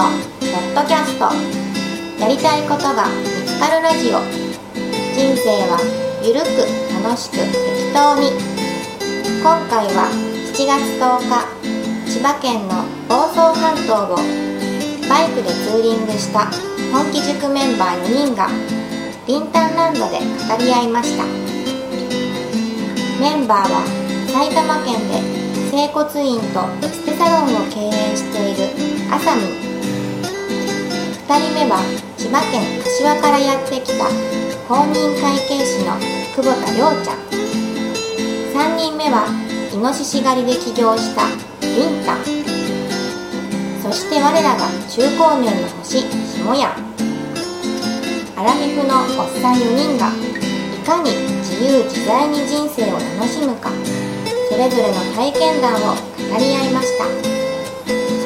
のポッドキャスト。やりたいことが見つかるラジオ。人生はゆるく楽しく適当に。今回は7月10日千葉県の房総半島をバイクでツーリングした本気塾メンバー4人がリンタンランドで語り合いました。メンバーは埼玉県で整骨院とエステサロンを経営しているあさみ人目は千葉県柏からやってきた公認会計士の久保田亮ちゃん。3人目はイノシシ狩りで起業したりんたん。そして我らが中高年の星下やんアラフィフのおっさん4人がいかに自由自在に人生を楽しむか。それぞれの体験談を語り合いました。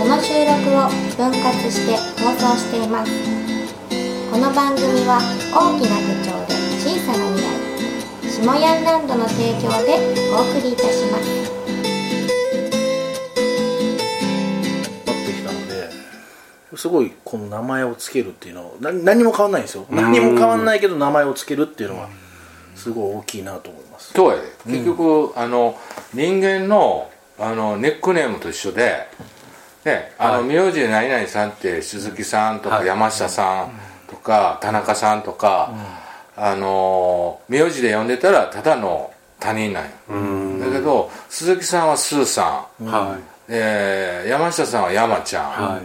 その収録を分割して放送しています。この番組は大きな手帳で小さな未来下ヤンランドの提供でお送りいたします。なってきたのですごいこの名前をつけるっていうのは何何も変わんないんですよ。何も変わんないけど名前をつけるっていうのはすごい大きいなと思います。そうやで結局、あの人間のあのネックネームと一緒でねあの、名字で何々さんって鈴木さんとかはい。山下さんとか田中さんとか、あの名字で呼んでたらただの他人なんよ。だけど鈴木さんはスーさん、はで山下さんは山ちゃん、は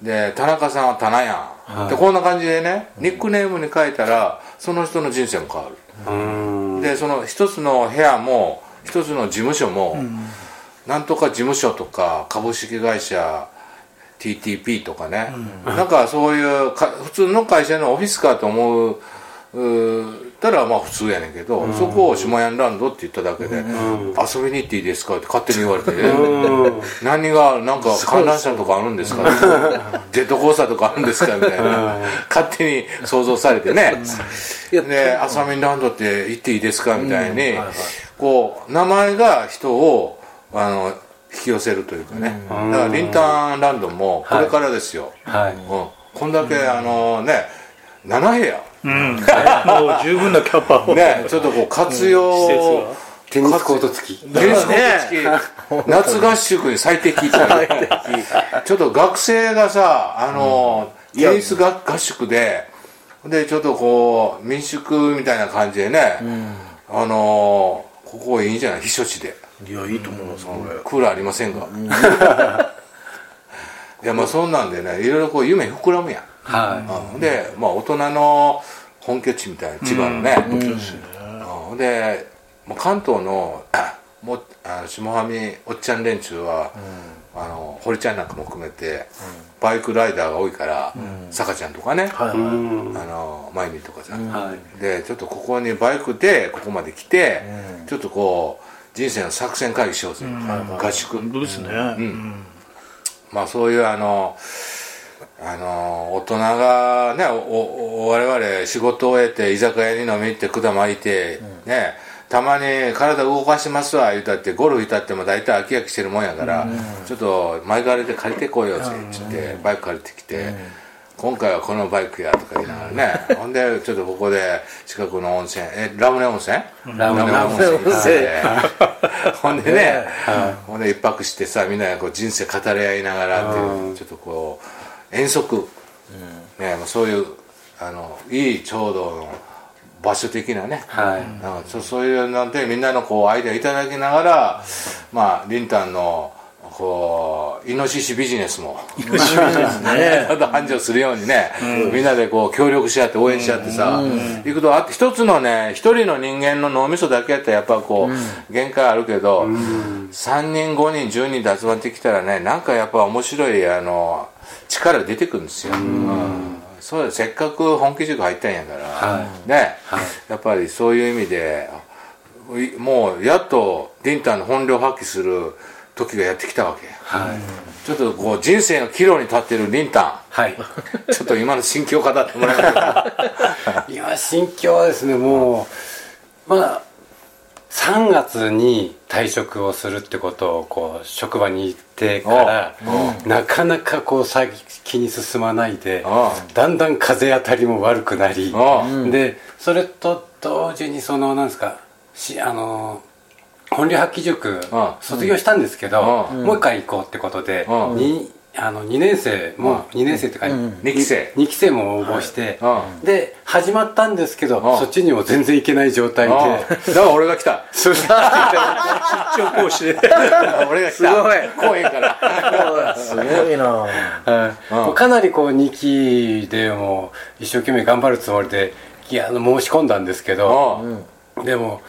で田中さんは田中やん、でこんな感じでねニックネームに書いたらその人の人生も変わる。うん。でその一つの部屋も一つの事務所も、なんとか事務所とか株式会社 TTP とかね、なんかそういうか普通の会社のオフィスかと思ううーたらまあ普通やねんけど、そこを下ヤンランドって言っただけで、遊びに行っていいですかって勝手に言われて、何がなんか観覧車とかあるんですかジェ ットコースターとかあるんですかみたいな。勝手に想像されてね。いやでアサミンランドって行っていいですかみたいに、こう名前が人をあの引き寄せるというかね、だからリンタンランドもこれからですよ、はい。うん、こんだけあのね7部屋。もう十分なキャパを。ねちょっとこう活用、施設が。テニスコート付き。テニスコート付き。夏合宿に最適ちょっと学生がさあの、テニスが合宿ででちょっとこう民宿みたいな感じでね、あのここいいんじゃない？避暑地でいやいいと思いますこれ。クーラーありませんが、いやまあそんなんでねいろいろこう夢膨らむやん、はうん。でまあ大人の本拠地みたいな千葉のね、うん。で関東の もうあの下半身おっちゃん連中は、あの堀ちゃんなんかも含めて、バイクライダーが多いから、坂ちゃんとかね、はいあのマイミーとかさ、はい。でちょっとここにバイクでここまで来て、ちょっとこう人生の作戦会議しようぜ、合宿、本当ですね。まあそういうあのあの大人がねおお我々仕事を終えて居酒屋に飲み行って管巻いて、ねたまに体動かしますわ言うたってゴルフ行ったっても大体飽き飽きしてるもんやから、ちょっと前借りで借りてこようぜっつってバイク借りてきて、今回はこのバイクやとか言いながらね。ほんでちょっとここで近くの温泉。えラムネ温泉？ラムネ温泉。泉。行ってほんでね、ほんで一泊してさみんなでこう人生語り合いながらっていうちょっとこう遠足、ねまあそういうあのいいちょうどの場所的なね、はい。なん。かそそういうのでみんなのこうアイデアいただきながらまあリンタンのこうイノシシビジネスも。ちょっと繁盛するようにね、みんなでこう協力し合って応援し合ってさ、いくとあと一つのね一人の人間の脳みそだけやったらやっぱこう、限界あるけど、3人5人10人で集まってきたらねなんかやっぱ面白いあの力出てくるんですよ、うん。そうだせっかく本気塾入ったんやから、はね、やっぱりそういう意味でいもうやっとリンタンの本領発揮する時がやってきたわけ。はい。ちょっとこう人生の岐路に立ってるリンタはい。ン ちょっと今の心境語ってもらえますか？今心境はですねもうまあ3月に退職をするってことをこう職場に行ってからなかなかこう先に進まないであだんだん風当たりも悪くなりあでそれと同時にそのなんですかしあの本領発揮塾あ卒業したんですけどうもう一回行こうってことでうん。にあの2年生も2年生っていうか2期生。2期生も応募して、はい。で始まったんですけど、うん。そっちにも全然行けない状態で、あだから俺が来た。そう。出張講師で。俺が来た。すごい。公園から。すごいな。かなりこう2期でもう一生懸命頑張るつもりでいやあの申し込んだんですけど、でも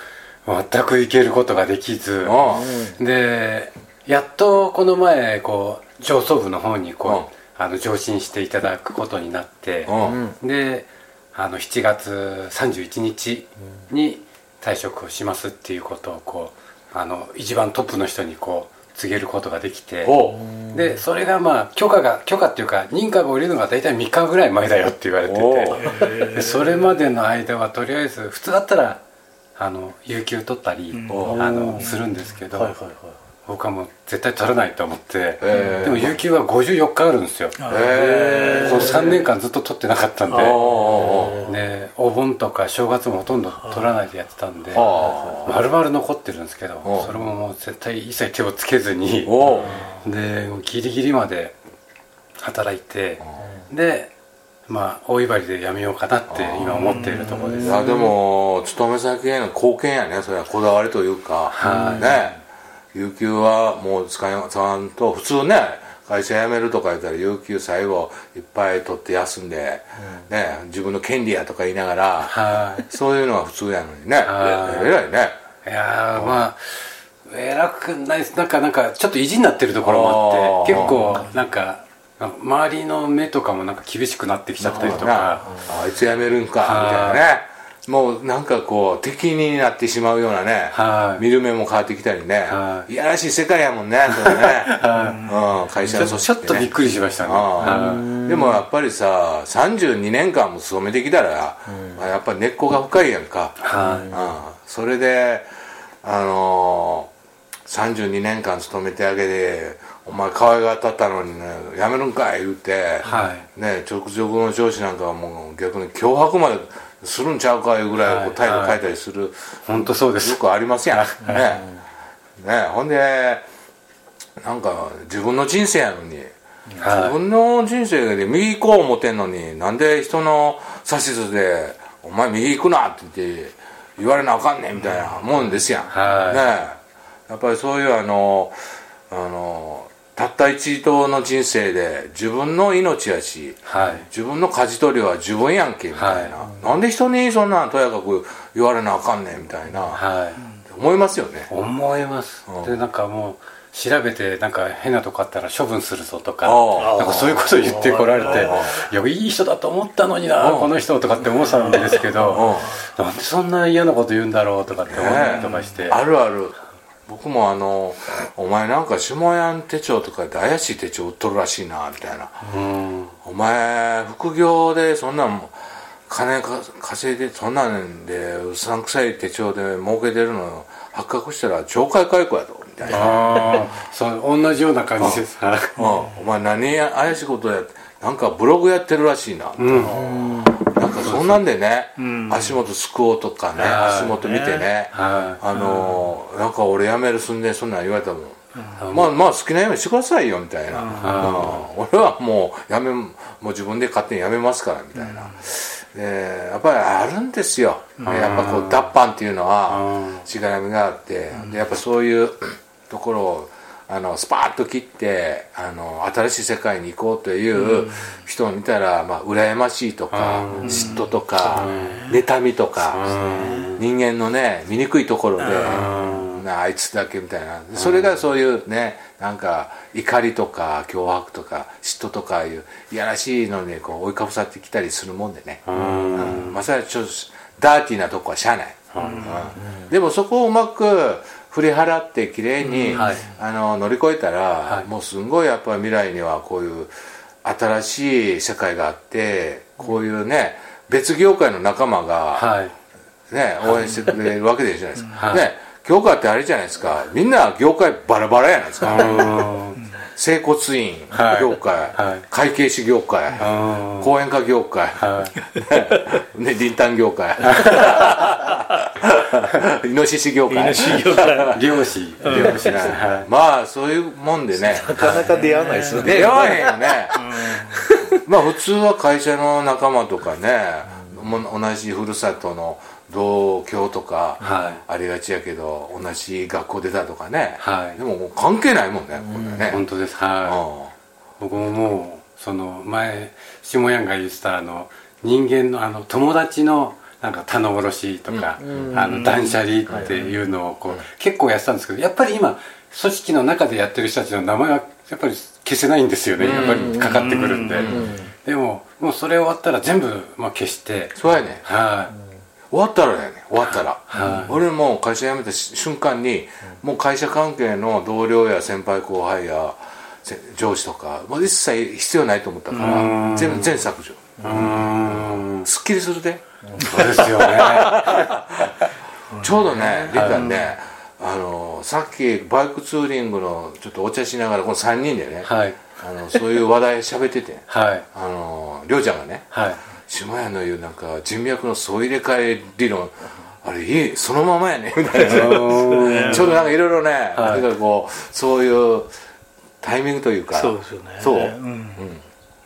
全く行けることができず、でやっとこの前こう上層部の方にこう、あの上申していただくことになって、うんであの7月31日に退職をしますっていうことをこうあの一番トップの人にこう告げることができて。おでそれがまあ許可が許可っていうか認可が下りるのが大体3日ぐらい前だよって言われてて。でそれまでの間はとりあえず普通だったらあの有給取ったりあのするんですけど、はいはいはい。僕はもう絶対取らないと思って、でも有給は54日あるんですよ、へこの3年間ずっと取ってなかったんで、おおでお盆とか正月もほとんど取らないでやってたんであ丸々残ってるんですけどおそれももう絶対一切手をつけずにおでギリギリまで働いてでまあ大威張りでやめようかなって今思っているところです。いやでも勤め先への貢献やね。それはこだわりというか、はい。ね。有給はもう使い使わんと普通ね。会社辞めるとか言ったら有給最後いっぱい取って休んで、ね。自分の権利やとか言いながら、はい。そういうのは普通やのにね。はい。偉いね。いやーまあ偉くないですなんかなんかちょっと意地になってるところもあって結構なんか周りの目とかもなんか厳しくなってきちゃったりとなかあいつ辞めるんかみたいなね。もうなんかこう敵になってしまうようなね、はい。見る目も変わってきたりね、はい。いやらしい世界やもんねそれね、うん、会社の組織ちょっとびっくりしましたね。でもやっぱりさ32年間も勤めてきたら、まあやっぱり根っこが深いやんか、はい。うん。それであのー、32年間勤めてあげてお前可愛がったったのにね辞めるんかい言うて、はね直属の上司なんかはもう逆に脅迫までするんちゃうかいうぐらいこう態度変えたりする、本当そうです。よくありますやん。ね。ねほんでなんか自分の人生やのに、はい。自分の人生で右行こう思ってんのになんで人の指図で「お前右行くな」って言って言われなあかんねんみたいなもんですやん、はい。ね。やっぱりそういうあのあのたった一度の人生で自分の命やし、はい。自分の舵取りは自分やんけみたいな、なんで人にそんなんとやかく言われなあかんねんみたいな、はい。思いますよね。思います。うん。でなんかもう調べてなんか変なとこあったら処分するぞとかなんかそういうこと言ってこられていやいい人だと思ったのになうん。この人とかって思ってたんですけどなんでそんな嫌なこと言うんだろうとかって思ったりとかして。あるある僕もあの「お前なんか下屋手帳とかで怪しい手帳売っとるらしいな」みたいな。うん「お前副業でそんなん金か稼いでそんなんでうさんくさい手帳で儲けてるの発覚したら懲戒解雇やと」みたいな。ああそう同じような感じです。はい「うん、お前何や怪しいことやなんかブログやってるらしいな」な。ん。かそんなんでね。足元すくおうとかねはい。足元見てね。はあのーなんか俺辞めるすんでそんなん言われたもん、まあまあ好きなようにしてくださいよみたいな、うん。俺はもう辞めもう自分で勝手に辞めますからみたいな、でやっぱりあるんですよ、やっぱこう脱藩っていうのはしがらみがあって、でやっぱそういうところをあのスパーッと切ってあの新しい世界に行こうという人を見たら、まあ、羨ましいとか、嫉妬とか、妬みとか、人間のね醜いところで、なあいつだけみたいな。それがそういうねなんか怒りとか脅迫とか嫉妬とかいういやらしいのにこう追いかぶさってきたりするもんでね、うん。まあそれはちょっとダーティーなとこはしゃあない、うん。でもそこをうまく振り払ってきれいに、はい。あの乗り越えたら、はい。もうすんごいやっぱり未来にはこういう新しい世界があってこういうね別業界の仲間が、はい。ね、応援してくれるわけでじゃないですか、はい。ね、業界ってあれじゃないですか。みんな業界バラバラやないですか整骨院業界、はい。会計士業界講演家業界、ね、林丹業界。イノシシ業界。イノシシ業界。漁師漁師、まあそういうもんでね。なかなか出会わないですよね。出会わへんよね、まあ普通は会社の仲間とかね、同じふるさとの同郷とかありがちやけど、同じ学校出たとかね、はい、でももう関係ないもんね、これね。本当です。はい、僕ももうその前下やんが言ってたあの人間のあの友達のなんか棚卸しとか、うん、あの断捨離っていうのをこう、結構やってたんですけどやっぱり今組織の中でやってる人たちの名前はやっぱり消せないんですよね。やっぱりかかってくるんで、でももうそれ終わったら全部まあ消して。そうやね。はい、終わったらだよね。終わったら、はい、俺も会社辞めた瞬間に、もう会社関係の同僚や先輩後輩や上司とかもう一切必要ないと思ったから全部全削除。すっきりするで。そうですよね。ちょうどねリタね、あのさっきバイクツーリングのちょっとお茶しながらこの3人でね、はい、あのそういう話題喋ってて、はい、あのりょうちゃんがね、はい下屋の言うなんか人脈の総入れ替え理論。あれいいそのままやね。みたいなちょうどなんかいろいろね、はい、なんかこうそういうタイミングというか。そうですよね。そう、うん、うん。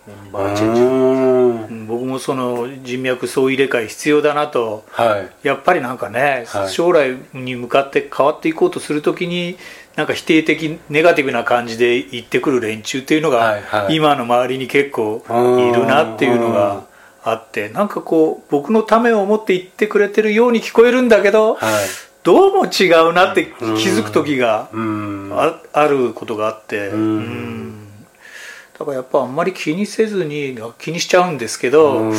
メンバーチェンジ僕もその人脈総入れ替え必要だなと、はい、やっぱりなんかね、はい、将来に向かって変わっていこうとするときになんか否定的ネガティブな感じで言ってくる連中っていうのが、はいはい、今の周りに結構いるなっていうのがあってなんかこう僕のためを思って言ってくれてるように聞こえるんだけど、はい、どうも違うなって気づく時がああることがあってうん。だからやっぱあんまり気にせずに気にしちゃうんですけど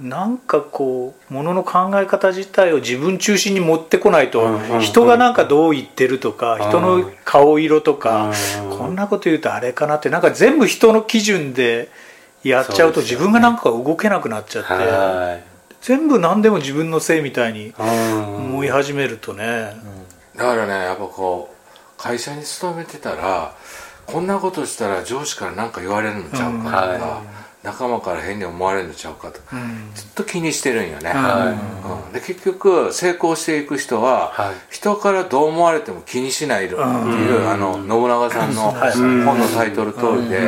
なんかこうものの考え方自体を自分中心に持ってこないと人がなんかどう言ってるとか人の顔色とかこんなこと言うとあれかなってなんか全部人の基準で。やっちゃうと自分がなんか動けなくなっちゃって、ね、全部何でも自分のせいみたいに思い始めるとね、だからねやっぱこう会社に勤めてたらこんなことしたら上司から何か言われるのちゃうかとか、はい。仲間から変に思われるのちゃうかと、うん、ずっと気にしてるんよね、はい。うん、で結局成功していく人は、はい、人からどう思われても気にしないっていう、うん、あの信長さんの本のタイトル通りで、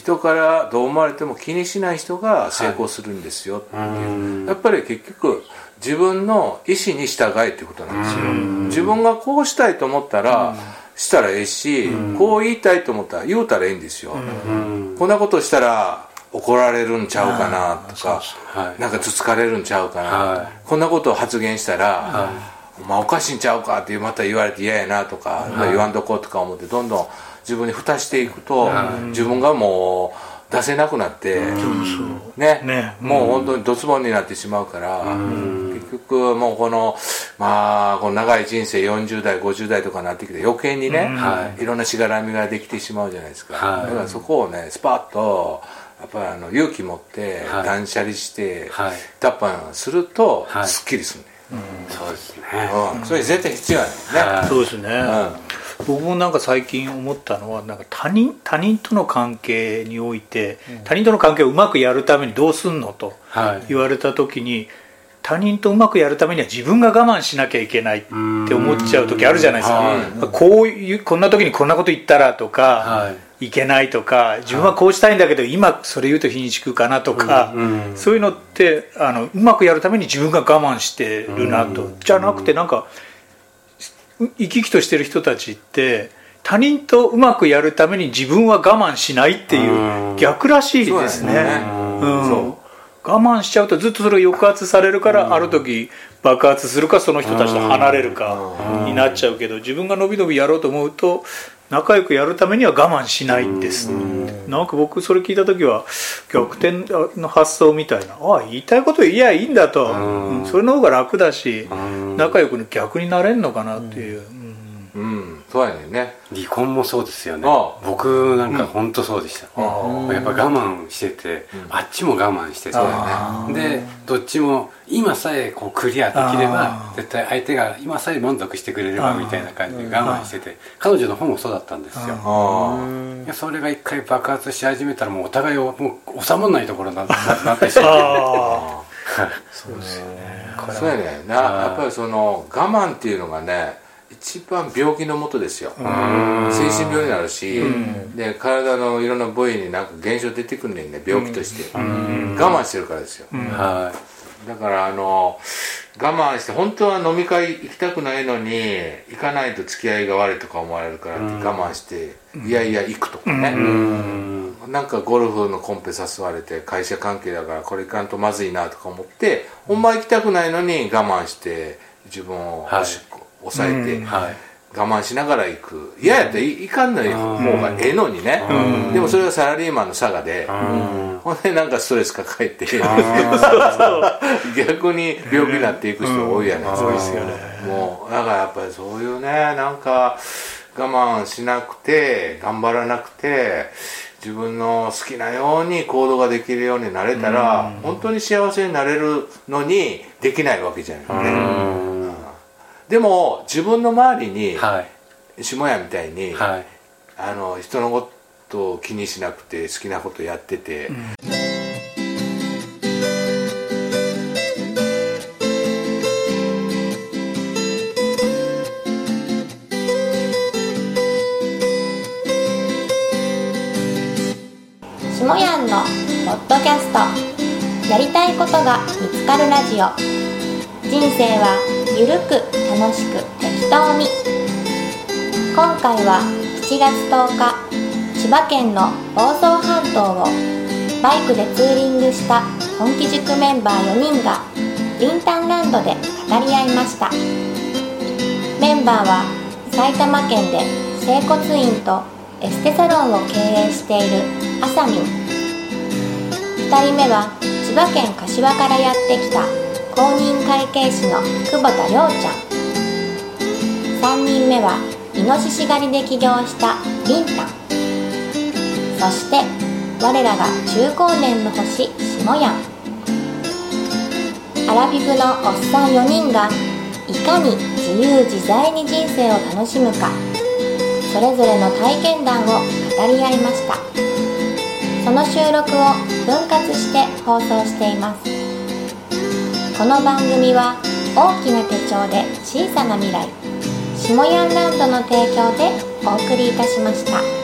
人からどう思われても気にしない人が成功するんですよっていう、やっぱり結局自分の意思に従えっていうことなんですよ、自分がこうしたいと思ったら、したらええし、こう言いたいと思ったら言うたらええんですよ、こんなことしたら怒られるんちゃうかなとか、はい、なんかつつかれるんちゃうかな、はい、こんなことを発言したら、はい、お前おかしいんちゃうかってまた言われて嫌やなとか、言わんとこうとか思ってどんどん自分に蓋していくと、自分がもう出せなくなって、ね。ね。もう本当にドツボになってしまうから、結局もうこのまあこの長い人生40代50代とかになってきて余計にね、い、ろんなしがらみができてしまうじゃないですか、だからそこをねスパッとやっぱりあの勇気持って断捨離して、はい、脱藩するとすっきりするね、うん、そうですね、うん、それ絶対必要やね、はい、そうですね、うん、僕もなんか最近思ったのはなんか他人他人との関係において、他人との関係をうまくやるためにどうすんのと言われた時に、他人とうまくやるためには自分が我慢しなきゃいけないって思っちゃう時あるじゃないですか、こういうこんな時にこんなこと言ったらとか、はい。いけないとか自分はこうしたいんだけど今それ言うと日にちくかなとか、そういうのってあのうまくやるために自分が我慢してるなと、じゃなくてなんか生き生きとしてる人たちって他人とうまくやるために自分は我慢しないっていう逆らしいですね。うん我慢しちゃうとずっとそれが抑圧されるからある時爆発するかその人たちと離れるかになっちゃうけど自分が伸び伸びやろうと思うと仲良くやるためには我慢しないんです。なんか僕それ聞いた時は逆転の発想みたいなああ言いたいこと言いやいいんだと、うん、それの方が楽だし仲良く逆になれんのかなっていう、うんそうやねんね。離婚もそうですよね。僕なんか本当そうでした、うん、やっぱ我慢してて、うん、あっちも我慢してて、でどっちも今さえこうクリアできれば絶対相手が今さえ満足してくれればみたいな感じで我慢してて。彼女の方もそうだったんですよ。それが一回爆発し始めたらもうお互いをもう収まらないところになってしまってそうですよね そうやねな。やっぱりその我慢っていうのがね一番病気のもとですよ。精神病になるし、で体のいろんな部位になんか現象出てくるねんね病気として。我慢してるからですよ、はい、だからあの我慢して本当は飲み会行きたくないのに行かないと付き合いが悪いとか思われるからって我慢していやいや行くとかね。なんかゴルフのコンペ誘われて会社関係だからこれ行かんとまずいなとか思ってほんま行きたくないのに我慢して自分をおしっこ抑えて、我慢しながら行く。嫌やったらいかんの方がええのにね。でもそれがサラリーマンの差がで。ほんでなんかストレス抱えて。逆に病気になっていく人多いやないですか、もうだからやっぱりそういうねなんか我慢しなくて頑張らなくて自分の好きなように行動ができるようになれたら、本当に幸せになれるのにできないわけじゃないね、でも自分の周りに、はい、下屋みたいに、はい、あの人のことを気にしなくて好きなことやってて、うん、下やんのポッドキャスト。やりたいことが見つかるラジオ。人生はゆるく楽しく適当に。今回は7月10日千葉県の房総半島をバイクでツーリングした本気塾メンバー4人がリンタンランドで語り合いました。メンバーは埼玉県で整骨院とエステサロンを経営しているあさみん2人目は千葉県柏からやってきた公認会計士の久保田亮ちゃん。3人目はイノシシ狩りで起業したリンタン。そして我らが中高年の星下やんアラフィフのおっさん4人がいかに自由自在に人生を楽しむかそれぞれの体験談を語り合いました。その収録を分割して放送しています。この番組は大きな手帳で小さな未来下ヤンランドの提供でお送りいたしました。